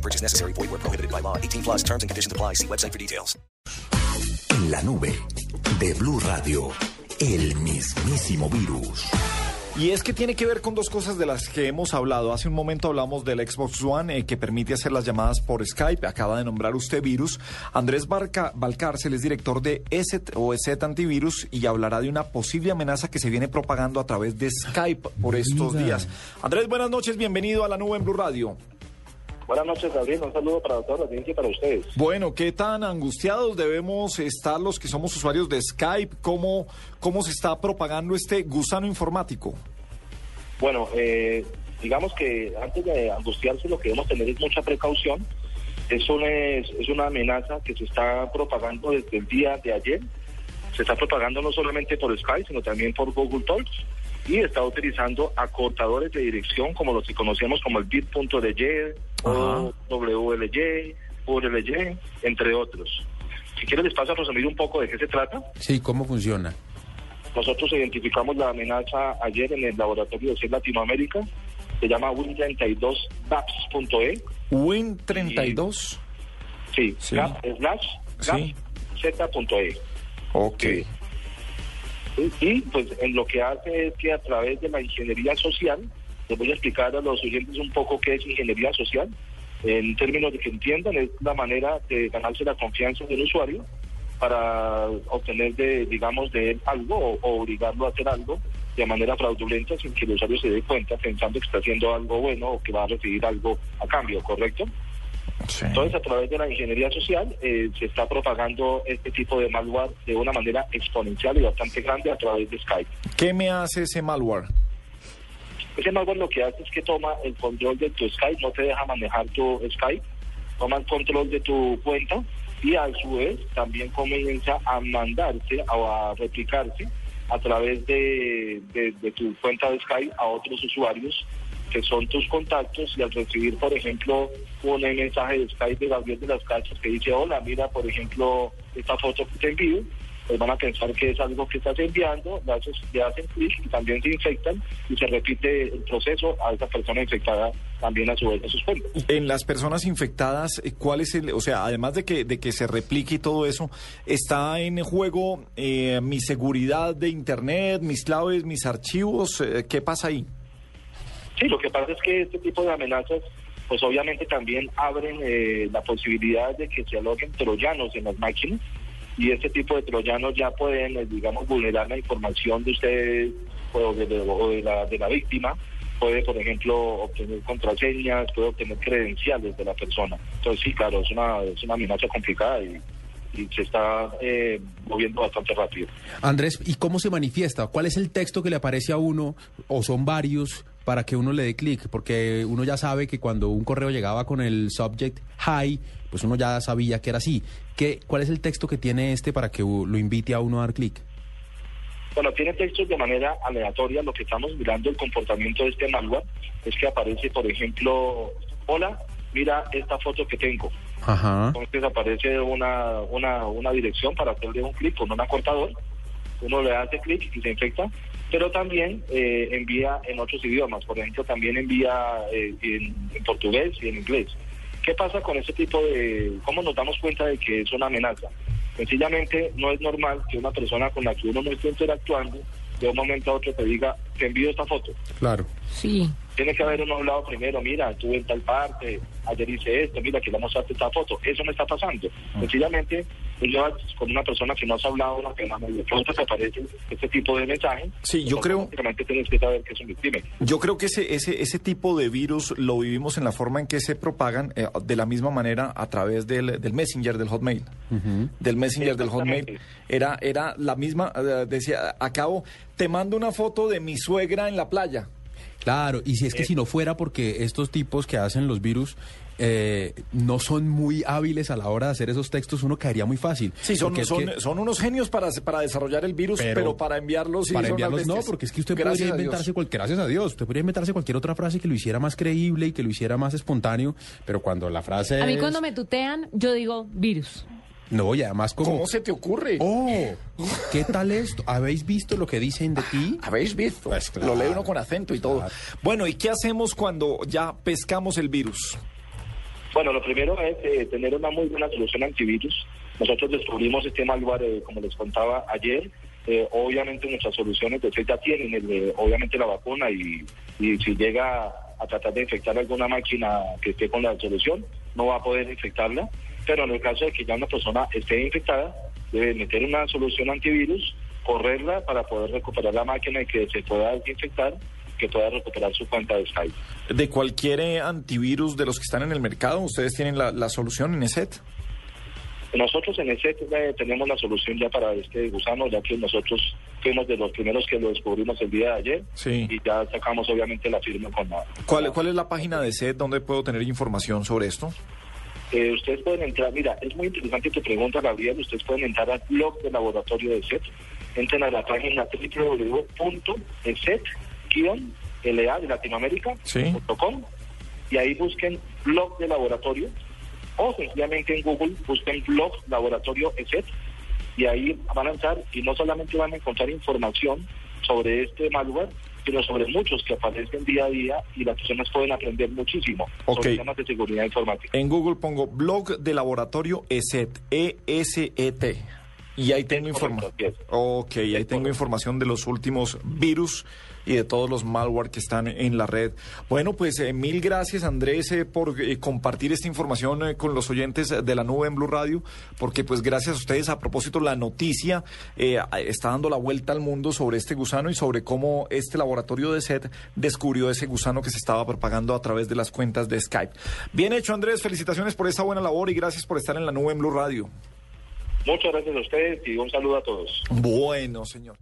No purchase necessary. Void where prohibited by law. 18 plus terms and conditions apply. See website for details. En la nube de Blue Radio, el mismísimo virus. Y es que tiene que ver con dos cosas de las que hemos hablado. Hace un momento hablamos del Xbox One eh, que permite hacer las llamadas por Skype. Acaba de nombrar usted virus. Andrés Barca, Valcárcel es director de ESET o ESET Antivirus y hablará de una posible amenaza que se viene propagando a través de Skype por estos días. Andrés, buenas noches. Bienvenido a la nube en Blue Radio. Buenas noches, Gabriel. Un saludo para toda la audiencia y para ustedes. Bueno, ¿qué tan angustiados debemos estar los que somos usuarios de Skype? ¿Cómo, cómo se está propagando este gusano informático? Bueno, eh, digamos que antes de angustiarse lo que debemos tener es mucha precaución. Es, es una amenaza que se está propagando desde el día de ayer. Se está propagando no solamente por Skype, sino también por Google Talks. Y está utilizando acortadores de dirección como los que conocemos como el bit.ly, o WLY, URLY, entre otros. Si quieren les paso a resumir un poco de qué se trata. Sí, ¿cómo funciona? Nosotros identificamos la amenaza ayer en el laboratorio de CIR Latinoamérica. Se llama Win32Daps.e. Win32. Sí, Sí. gap, slash, Sí. Z.e. Ok. Sí. Y, y, pues en lo que hace es que a través de la ingeniería social, les voy a explicar a los oyentes un poco qué es ingeniería social. En términos de que entiendan, es la manera de ganarse la confianza del usuario para obtener de, digamos, de él algo o, o obligarlo a hacer algo de manera fraudulenta sin que el usuario se dé cuenta pensando que está haciendo algo bueno o que va a recibir algo a cambio, ¿correcto? Sí. Entonces, a través de la ingeniería social eh, se está propagando este tipo de malware de una manera exponencial y bastante grande a través de Skype. ¿Qué me hace ese malware? Ese malware lo que hace es que toma el control de tu Skype, no te deja manejar tu Skype, toma el control de tu cuenta y a su vez también comienza a mandarse o a replicarse a través de, de- de tu cuenta de Skype a otros usuarios que son tus contactos y al recibir, por ejemplo, un mensaje de Skype de Gabriel de las Cachas que dice, hola, mira, por ejemplo, esta foto que te envío, pues van a pensar que es algo que estás enviando, le, hacen clic y también se infectan y se repite el proceso a esa persona infectada también a su vez de sus. En las personas infectadas, eh, ¿cuál es el, o sea, además de que, de que se replique y todo eso, está en juego eh, mi seguridad de internet, mis claves, mis archivos? Eh, ¿Qué pasa ahí? Sí, lo que pasa es que este tipo de amenazas, pues obviamente también abren eh, la posibilidad de que se aloguen troyanos en las máquinas y este tipo de troyanos ya pueden, eh, digamos, vulnerar la información de ustedes o de, de- o de la, de la víctima. Puede, por ejemplo, obtener contraseñas, puede obtener credenciales de la persona. Entonces, sí, claro, es una, es una amenaza complicada y, y se está eh, moviendo bastante rápido. Andrés, ¿y cómo se manifiesta? ¿Cuál es el texto que le aparece a uno o son varios para que uno le dé clic? Porque uno ya sabe que cuando un correo llegaba con el subject hi, pues uno ya sabía que era así. ¿Qué, ¿Cuál es el texto que tiene este para que lo invite a uno a dar clic? Bueno, tiene textos de manera aleatoria. Lo que estamos mirando el comportamiento de este malware es que aparece, por ejemplo, hola, mira esta foto que tengo. Ajá. Entonces aparece una, una, una dirección para hacerle un clic con un acortador. Uno le hace clic y se infecta. Pero también eh, envía en otros idiomas. Por ejemplo, también envía eh, en, en portugués y en inglés. ¿Qué pasa con ese tipo de... ¿Cómo nos damos cuenta de que es una amenaza? Sencillamente no es normal que una persona con la que uno no esté interactuando de un momento a otro te diga, te envío esta foto. Claro. Sí. Tiene que haber uno hablado primero, mira, estuve en tal parte, ayer hice esto, mira, que le mostraste esta foto. Eso no está pasando. Sencillamente, tú llevas con una persona que no has hablado una semana y de pronto te aparece este tipo de mensaje. Sí, yo creo- tienes que saber que es un. Yo creo que ese, ese, ese tipo de virus lo vivimos en la forma en que se propagan eh, de la misma manera a través del, del Messenger, del Hotmail. Del Messenger, del Hotmail. Era, era la misma, eh, decía, acabo, te mando una foto de mi suegra en la playa. Claro, y si es que si no fuera porque estos tipos que hacen los virus eh, no son muy hábiles a la hora de hacer esos textos, uno caería muy fácil. Sí, son, Porque es son, que- son unos genios para, para desarrollar el virus, pero, Pero para enviarlos sí para enviarlos no, porque es que usted Gracias podría inventarse cualquier, gracias a Dios, usted podría inventarse cualquier otra frase que lo hiciera más creíble y que lo hiciera más espontáneo, pero cuando la frase A mí es- cuando me tutean, yo digo virus. No, y además como... ¿Cómo se te ocurre? Oh, ¿qué tal esto? ¿Habéis visto lo que dicen de ti? ¿Habéis visto? Pues claro. Lo lee uno con acento y todo. Claro. Bueno, ¿y qué hacemos cuando ya pescamos el virus? Bueno, lo primero es eh, tener una muy buena solución antivirus. Nosotros descubrimos este malware, eh, como les contaba ayer. Eh, obviamente nuestras soluciones de ya tienen, el, eh, obviamente la vacuna y, y si llega a tratar de infectar alguna máquina que esté con la solución, no va a poder infectarla. Pero en el caso de que ya una persona esté infectada, debe meter una solución antivirus, correrla para poder recuperar la máquina y que se pueda desinfectar, que pueda recuperar su cuenta de Skype. De cualquier eh, antivirus de los que están en el mercado, ¿ustedes tienen la, la solución en ESET? Nosotros en ese eh, tenemos la solución ya para este gusano, ya que nosotros fuimos de los primeros que lo descubrimos el día de ayer Sí. y ya sacamos obviamente la firma con la... ¿Cuál, con ¿Cuál es la página de ESET donde puedo tener información sobre esto? Eh, ustedes pueden entrar, mira, es muy interesante tu pregunta, Gabriel, ustedes pueden entrar al blog del laboratorio de SET, entren a la página www.eset-la de Latinoamérica Sí. com, y ahí busquen blog de laboratorio o sencillamente en Google busquen blog laboratorio ESET y ahí van a entrar y no solamente van a encontrar información sobre este malware, sino sobre muchos que aparecen día a día y las personas pueden aprender muchísimo Ok. sobre temas de seguridad informática. En Google pongo blog de laboratorio ESET, E-S-E-T. Y ahí tengo información. Ok, ahí tengo información de los últimos virus y de todos los malware que están en la red. Bueno, pues eh, mil gracias Andrés eh, por eh, compartir esta información con los oyentes de la nube en Blue Radio, porque pues gracias a ustedes, a propósito, la noticia está dando la vuelta al mundo sobre este gusano y sobre cómo este laboratorio de SET descubrió ese gusano que se estaba propagando a través de las cuentas de Skype. Bien hecho Andrés, felicitaciones por esta buena labor y gracias por estar en la nube en Blue Radio. Muchas gracias a ustedes y un saludo a todos. Bueno, señor.